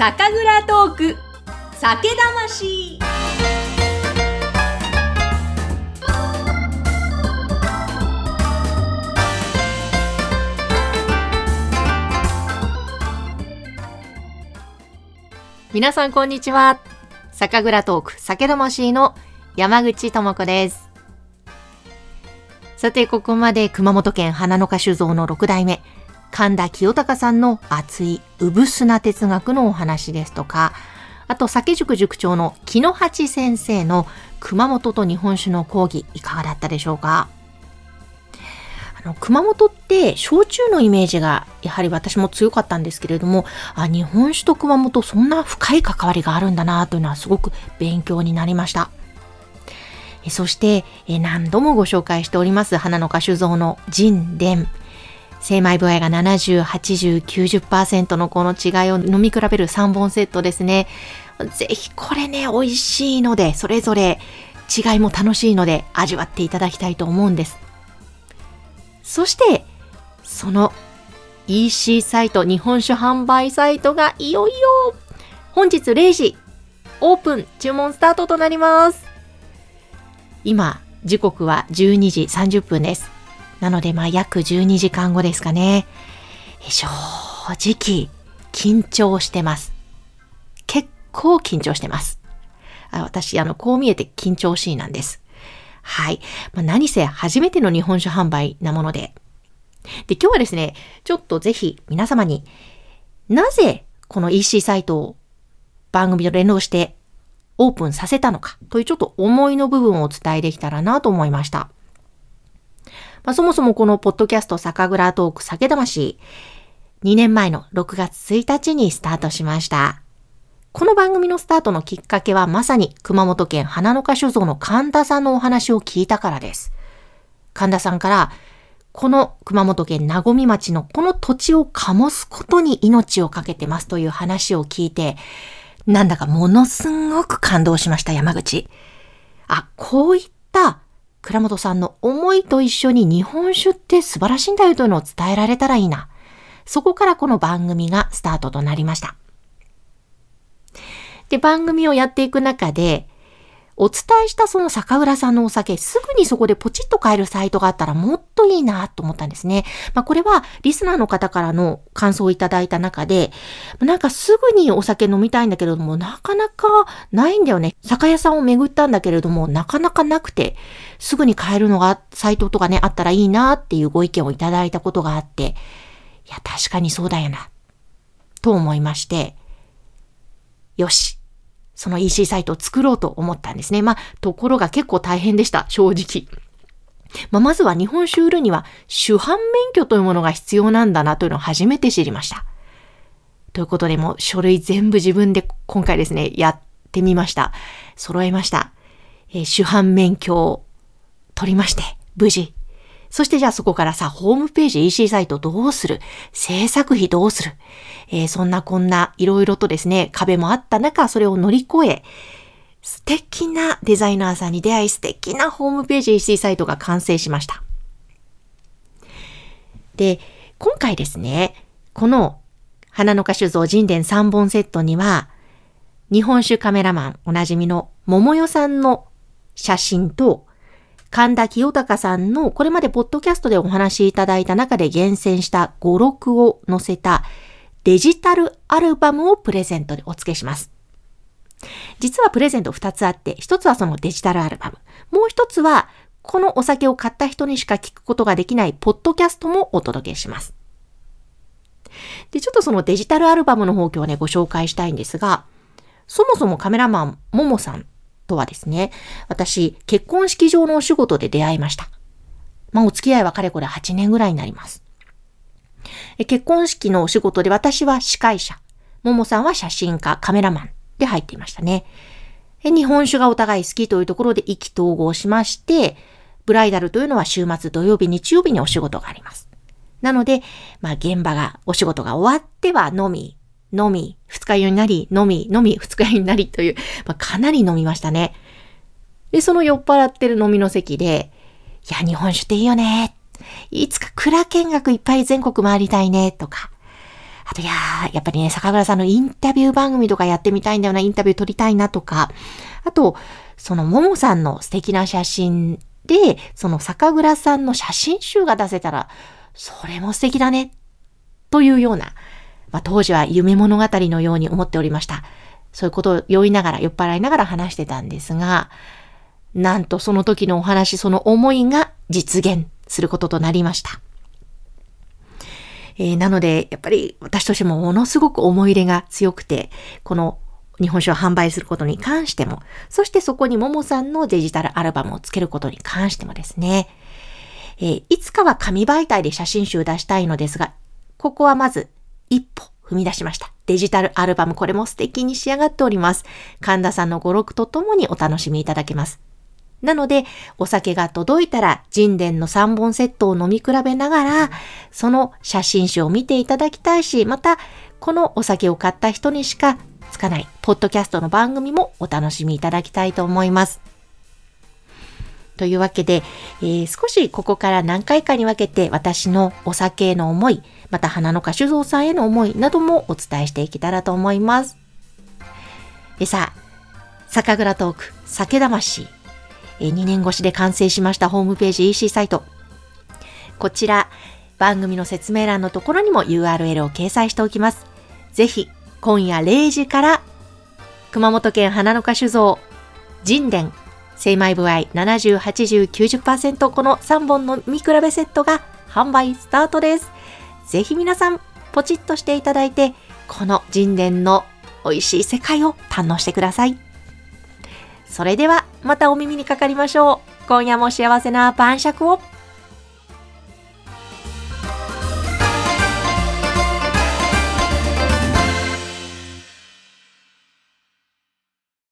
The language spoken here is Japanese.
酒蔵トーク。酒魂。皆さんこんにちは。酒蔵トーク。酒魂の山口智子です。さて、ここまで熊本県花の花酒造の6代目、神田清隆さんの熱い産砂哲学のお話ですとか、あと酒塾塾長の木野八先生の熊本と日本酒の講義いかがだったでしょうか？あの熊本って焼酎のイメージがやはり私も強かったんですけれどもあ日本酒と熊本そんな深い関わりがあるんだなというのはすごく勉強になりました。そして何度もご紹介しております花の花酒造の人伝精米部合が70、80、90%のこの違いを飲み比べる3本セットですね。ぜひこれね、美味しいので、それぞれ違いも楽しいので味わっていただきたいと思うんです。そして、その EC サイト、日本酒販売サイトがいよいよ本日0時オープン注文スタートとなります。今、時刻は12時30分です。なので、まあ、約12時間後ですかね。正直、緊張してます。結構緊張してます。あ私、あの、こう見えて緊張しいなんです。はい。まあ、何せ初めての日本酒販売なもので。で、今日はですね、ちょっとぜひ皆様になぜこの EC サイトを番組と連動してオープンさせたのかというちょっと思いの部分をお伝えできたらなと思いました。まあ、そもそもこのポッドキャスト酒蔵トーク酒魂、2年前の6月1日にスタートしました。この番組のスタートのきっかけはまさに熊本県花の花酒造の神田さんのお話を聞いたからです。神田さんから、この熊本県名古町のこの土地を醸すことに命をかけてますという話を聞いて、なんだかものすごく感動しました、山口。あ、こういった倉本さんの思いと一緒に日本酒って素晴らしいんだよというのを伝えられたらいいな。そこからこの番組がスタートとなりました。で、番組をやっていく中で、お伝えしたその酒蔵さんのお酒、すぐにそこでポチッと買えるサイトがあったらもっといいなと思ったんですね。まあこれはリスナーの方からの感想をいただいた中で、なんかすぐにお酒飲みたいんだけれども、なかなかないんだよね。酒屋さんを巡ったんだけれども、なかなかなくて、すぐに買えるのがサイトとかね、あったらいいなっていうご意見をいただいたことがあって、いや、確かにそうだよな、と思いまして、よし、その EC サイトを作ろうと思ったんですね。まあ、ところが結構大変でした、正直。まあ、まずは日本酒売るには主犯免許というものが必要なんだなというのを初めて知りました。ということで、もう書類全部自分で今回ですね、やってみました。揃えました。えー、主犯免許を取りまして、無事そしてじゃあそこからさ、ホームページ EC サイトどうする？制作費どうする？えー、そんなこんないろいろとですね、壁もあった中、それを乗り越え、素敵なデザイナーさんに出会い、素敵なホームページ EC サイトが完成しました。で、今回ですね、この花の花酒造人伝3本セットには、日本酒カメラマンおなじみの桃代さんの写真と、神田清隆さんのこれまでポッドキャストでお話しいただいた中で厳選した語録を載せたデジタルアルバムをプレゼントでお付けします。実はプレゼント2つあって、1つはそのデジタルアルバム。もう1つは、このお酒を買った人にしか聞くことができないポッドキャストもお届けします。で、ちょっとそのデジタルアルバムの方今日ね、ご紹介したいんですが、そもそもカメラマン、ももさんとはですね、私、結婚式場のお仕事で出会いました。まあ、お付き合いはかれこれ8年ぐらいになります。結婚式のお仕事で私は司会者、ももさんは写真家、カメラマンで入っていましたね。日本酒がお互い好きというところで意気投合しまして、ブライダルというのは週末土曜日、日曜日にお仕事があります。なので、まあ現場が、お仕事が終わっては飲み、飲み、二日酔いになり、飲み、飲み、二日酔いになりという、まあ、かなり飲みましたね。で、その酔っ払ってる飲みの席で、いや、日本酒っていいよね。いつか蔵見学いっぱい全国回りたいね、とか。あと、いやー、やっぱりね、坂倉さんのインタビュー番組とかやってみたいんだよな、インタビュー撮りたいなとか、あと、そのももさんの素敵な写真で、その酒蔵さんの写真集が出せたら、それも素敵だね、というような、まあ、当時は夢物語のように思っておりました。そういうことを酔いながら、酔っ払いながら話してたんですが、なんとその時のお話、その思いが実現することとなりました。えー、なので、やっぱり私としてもものすごく思い入れが強くて、この日本酒を販売することに関しても、そしてそこにももさんのデジタルアルバムをつけることに関してもですね、えー、いつかは紙媒体で写真集を出したいのですが、ここはまず一歩踏み出しました。デジタルアルバム、これも素敵に仕上がっております。神田さんの語録とともにお楽しみいただけます。なので、お酒が届いたら、神殿の3本セットを飲み比べながら、その写真集を見ていただきたいし、また、このお酒を買った人にしかつかない、ポッドキャストの番組もお楽しみいただきたいと思います。というわけで、えー、少しここから何回かに分けて私のお酒への思い、また花の歌手造さんへの思いなどもお伝えしていけたらと思います。でさあ、酒蔵トーク、酒魂。え2年越しで完成しましたホームページ EC サイト。こちら、番組の説明欄のところにも URL を掲載しておきます。ぜひ、今夜0時から、熊本県花の花酒造、神殿、精米部合70、80、90%この3本の見比べセットが販売スタートです。ぜひ皆さん、ポチッとしていただいて、この神殿の美味しい世界を堪能してください。それではまたお耳にかかりましょう。今夜も幸せな晩酌を。